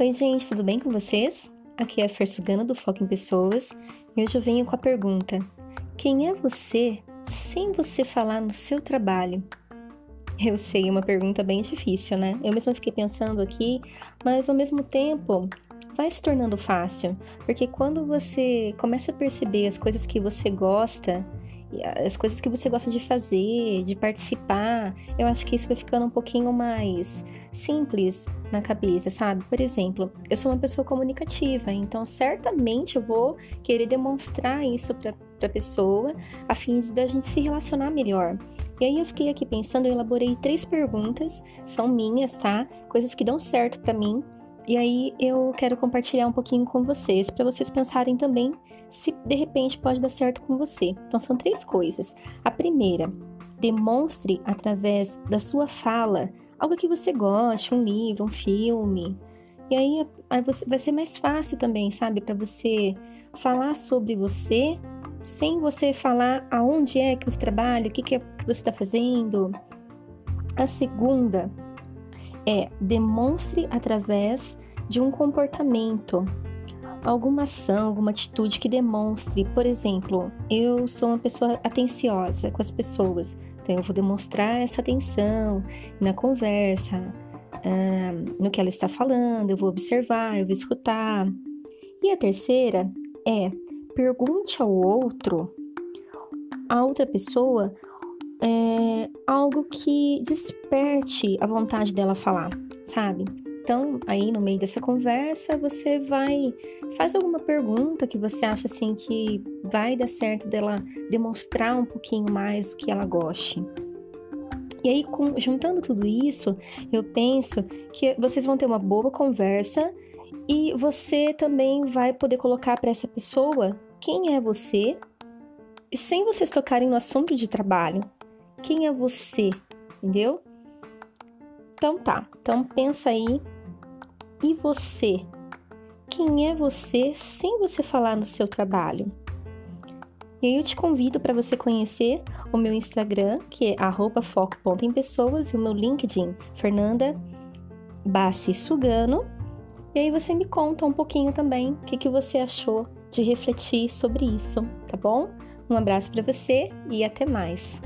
Oi, gente, tudo bem com vocês? Aqui é a Fer Sugano do Foco em Pessoas e hoje eu venho com a pergunta: Quem é você sem você falar no seu trabalho? Eu sei, é uma pergunta bem difícil, né? Eu mesma fiquei pensando aqui, mas ao mesmo tempo vai se tornando fácil, porque quando você começa a perceber as coisas que você gosta, as coisas que você gosta de fazer, de participar, eu acho que isso vai ficando um pouquinho mais simples na cabeça, sabe? Por exemplo, eu sou uma pessoa comunicativa, então certamente eu vou querer demonstrar isso para a pessoa a fim de a gente se relacionar melhor. E aí eu fiquei aqui pensando, eu elaborei três perguntas, são minhas, tá? Coisas que dão certo para mim. E aí eu quero compartilhar um pouquinho com vocês, para vocês pensarem também se de repente pode dar certo com você. Então são três coisas. A primeira, demonstre através da sua fala algo que você goste, um livro, um filme. E aí, aí vai ser mais fácil também, sabe, para você falar sobre você sem você falar aonde é que você trabalha, o que, que, é que você está fazendo. A segunda é demonstre através de um comportamento, alguma ação, alguma atitude que demonstre, por exemplo, eu sou uma pessoa atenciosa com as pessoas, então, eu vou demonstrar essa atenção na conversa, uh, no que ela está falando, eu vou observar, eu vou escutar. E a terceira é pergunte ao outro, a outra pessoa, é, algo que desperte a vontade dela falar, sabe? Então, aí no meio dessa conversa, você vai faz alguma pergunta que você acha assim que vai dar certo dela demonstrar um pouquinho mais o que ela goste. E aí, com, juntando tudo isso, eu penso que vocês vão ter uma boa conversa e você também vai poder colocar para essa pessoa quem é você, sem vocês tocarem no assunto de trabalho. Quem é você, entendeu? Então tá. Então pensa aí e você? Quem é você sem você falar no seu trabalho? E aí eu te convido para você conhecer o meu Instagram, que é foco.empessoas, e o meu LinkedIn, Fernanda Bassi Sugano. E aí você me conta um pouquinho também o que, que você achou de refletir sobre isso, tá bom? Um abraço para você e até mais.